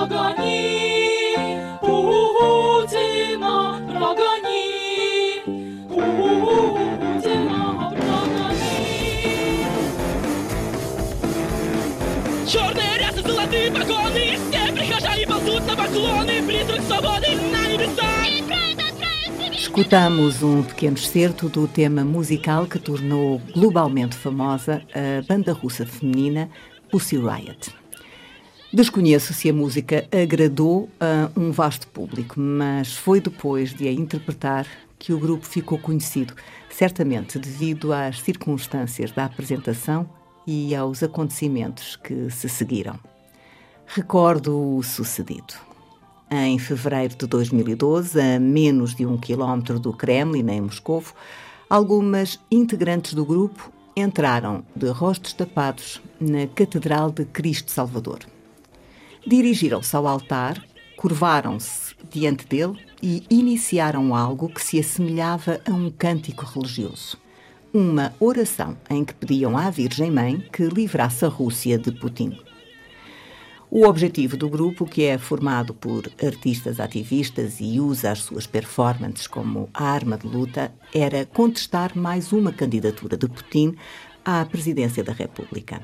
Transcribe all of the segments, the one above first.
Putina Bragani, Putina Bragani, Putina Brагани. Черные рясы, золотые погоны, все прихожане ползут на поклоны, призрак свободы на небеса. Escutamos um pequeno excerto do tema musical que tornou globalmente famosa a banda russa feminina Pussy Riot. Desconheço se a música agradou a um vasto público, mas foi depois de a interpretar que o grupo ficou conhecido, certamente devido às circunstâncias da apresentação e aos acontecimentos que se seguiram. Recordo o sucedido. Em fevereiro de 2012, a menos de um quilómetro do Kremlin, em Moscou, algumas integrantes do grupo entraram de rostos tapados na Catedral de Cristo Salvador. Dirigiram-se ao altar, curvaram-se diante dele e iniciaram algo que se assemelhava a um cântico religioso. Uma oração em que pediam à Virgem Mãe que livrasse a Rússia de Putin. O objetivo do grupo, que é formado por artistas ativistas e usa as suas performances como arma de luta, era contestar mais uma candidatura de Putin à presidência da República.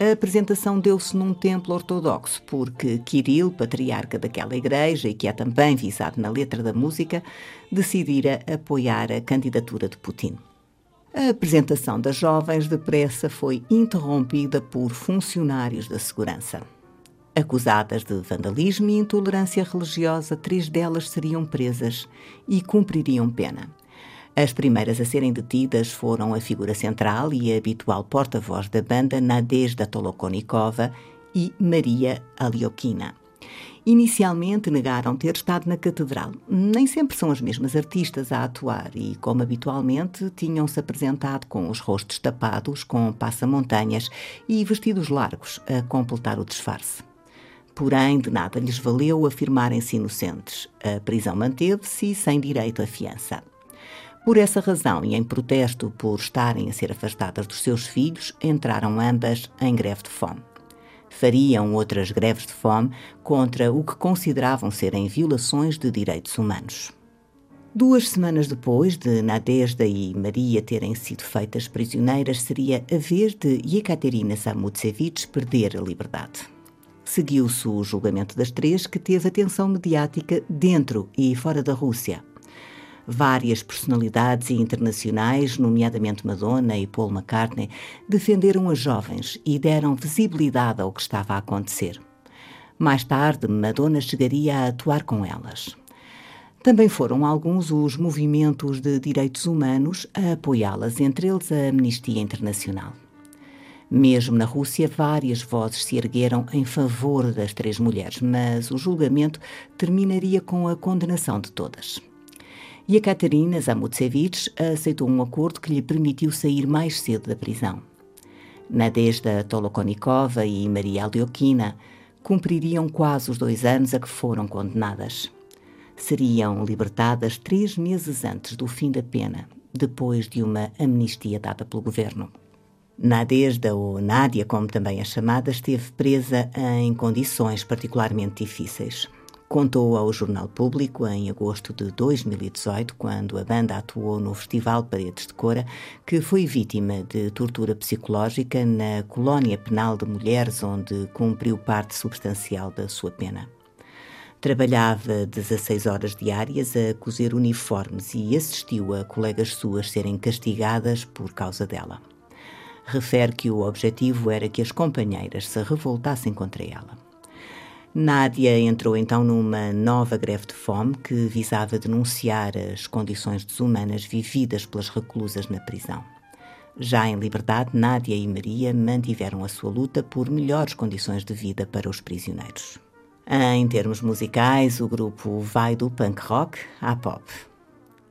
A apresentação deu-se num templo ortodoxo, porque Kirill, patriarca daquela igreja e que é também visado na letra da música, decidira apoiar a candidatura de Putin. A apresentação das jovens depressa foi interrompida por funcionários da segurança. Acusadas de vandalismo e intolerância religiosa, três delas seriam presas e cumpririam pena. As primeiras a serem detidas foram a figura central e habitual porta-voz da banda Nadezhda Tolokonikova e Maria Aliokina. Inicialmente negaram ter estado na catedral. Nem sempre são as mesmas artistas a atuar e, como habitualmente, tinham-se apresentado com os rostos tapados, com passamontanhas e vestidos largos a completar o disfarce. Porém, de nada lhes valeu afirmarem-se inocentes. A prisão manteve-se sem direito à fiança. Por essa razão e em protesto por estarem a ser afastadas dos seus filhos, entraram ambas em greve de fome. Fariam outras greves de fome contra o que consideravam serem violações de direitos humanos. Duas semanas depois de Nadezhda e Maria terem sido feitas prisioneiras, seria a vez de Yekaterina Samutsevich perder a liberdade. Seguiu-se o julgamento das três, que teve atenção mediática dentro e fora da Rússia. Várias personalidades internacionais, nomeadamente Madonna e Paul McCartney, defenderam as jovens e deram visibilidade ao que estava a acontecer. Mais tarde, Madonna chegaria a atuar com elas. Também foram alguns os movimentos de direitos humanos a apoiá-las, entre eles a Amnistia Internacional. Mesmo na Rússia, várias vozes se ergueram em favor das três mulheres, mas o julgamento terminaria com a condenação de todas. E a Katerina Zamutsevich aceitou um acordo que lhe permitiu sair mais cedo da prisão. Nadezhda Tolokonikova e Maria Aliokina cumpririam quase os dois anos a que foram condenadas. Seriam libertadas três meses antes do fim da pena, depois de uma amnistia dada pelo governo. Nadezhda, ou Nádia, como também é chamada, esteve presa em condições particularmente difíceis. Contou ao Jornal Público em agosto de 2018, quando a banda atuou no Festival Paredes de Cora, que foi vítima de tortura psicológica na colónia penal de mulheres, onde cumpriu parte substancial da sua pena. Trabalhava 16 horas diárias a cozer uniformes e assistiu a colegas suas serem castigadas por causa dela refere que o objetivo era que as companheiras se revoltassem contra ela. Nádia entrou então numa nova greve de fome que visava denunciar as condições desumanas vividas pelas reclusas na prisão. Já em liberdade, Nádia e Maria mantiveram a sua luta por melhores condições de vida para os prisioneiros. Em termos musicais, o grupo vai do punk rock à pop.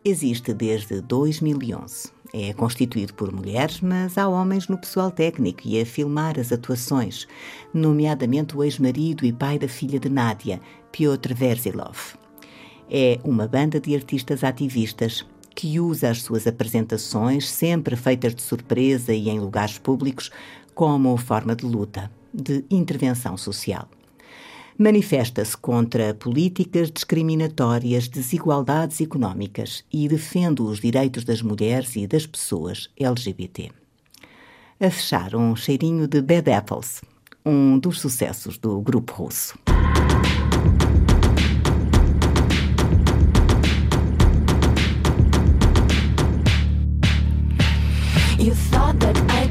Existe desde 2011. É constituído por mulheres, mas há homens no pessoal técnico e a filmar as atuações, nomeadamente o ex-marido e pai da filha de Nádia, Piotr Verzilov. É uma banda de artistas ativistas que usa as suas apresentações, sempre feitas de surpresa e em lugares públicos, como forma de luta, de intervenção social manifesta-se contra políticas discriminatórias, desigualdades económicas e defende os direitos das mulheres e das pessoas LGBT. A fechar, um cheirinho de Bad Apples, um dos sucessos do grupo russo. You thought that I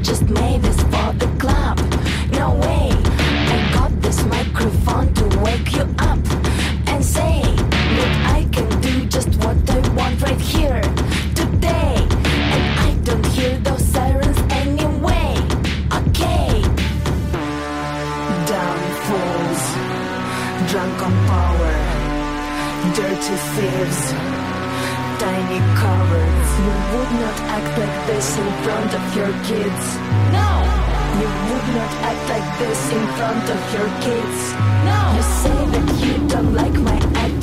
thieves tiny cowards. You would not act like this in front of your kids. No! You would not act like this in front of your kids. No! You say that you don't like my attitude.